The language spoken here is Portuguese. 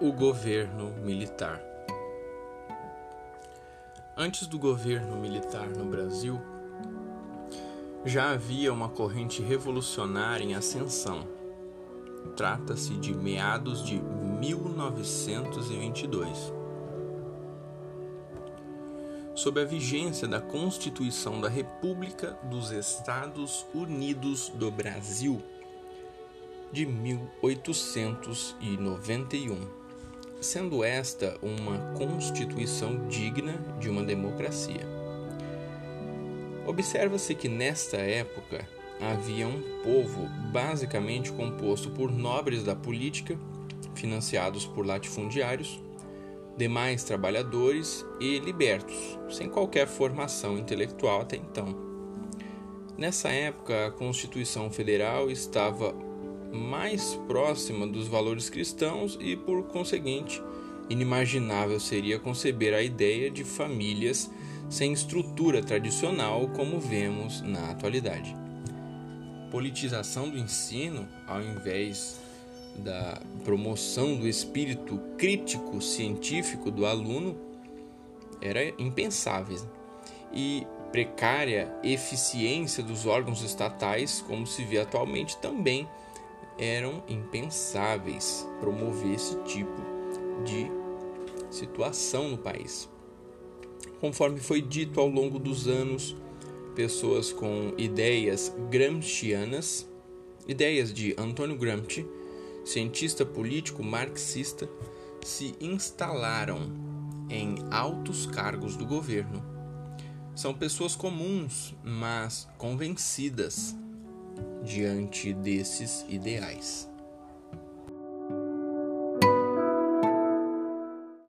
o governo militar. Antes do governo militar no Brasil, já havia uma corrente revolucionária em ascensão. Trata-se de meados de 1922. Sob a vigência da Constituição da República dos Estados Unidos do Brasil de 1891 sendo esta uma constituição digna de uma democracia. Observa-se que nesta época havia um povo basicamente composto por nobres da política, financiados por latifundiários, demais trabalhadores e libertos, sem qualquer formação intelectual até então. Nessa época, a Constituição Federal estava mais próxima dos valores cristãos e, por conseguinte, inimaginável seria conceber a ideia de famílias sem estrutura tradicional como vemos na atualidade. Politização do ensino, ao invés da promoção do espírito crítico científico do aluno, era impensável. E precária eficiência dos órgãos estatais, como se vê atualmente, também eram impensáveis promover esse tipo de situação no país. Conforme foi dito ao longo dos anos, pessoas com ideias gramscianas, ideias de Antônio Gramsci, cientista político marxista, se instalaram em altos cargos do governo. São pessoas comuns, mas convencidas diante desses ideais.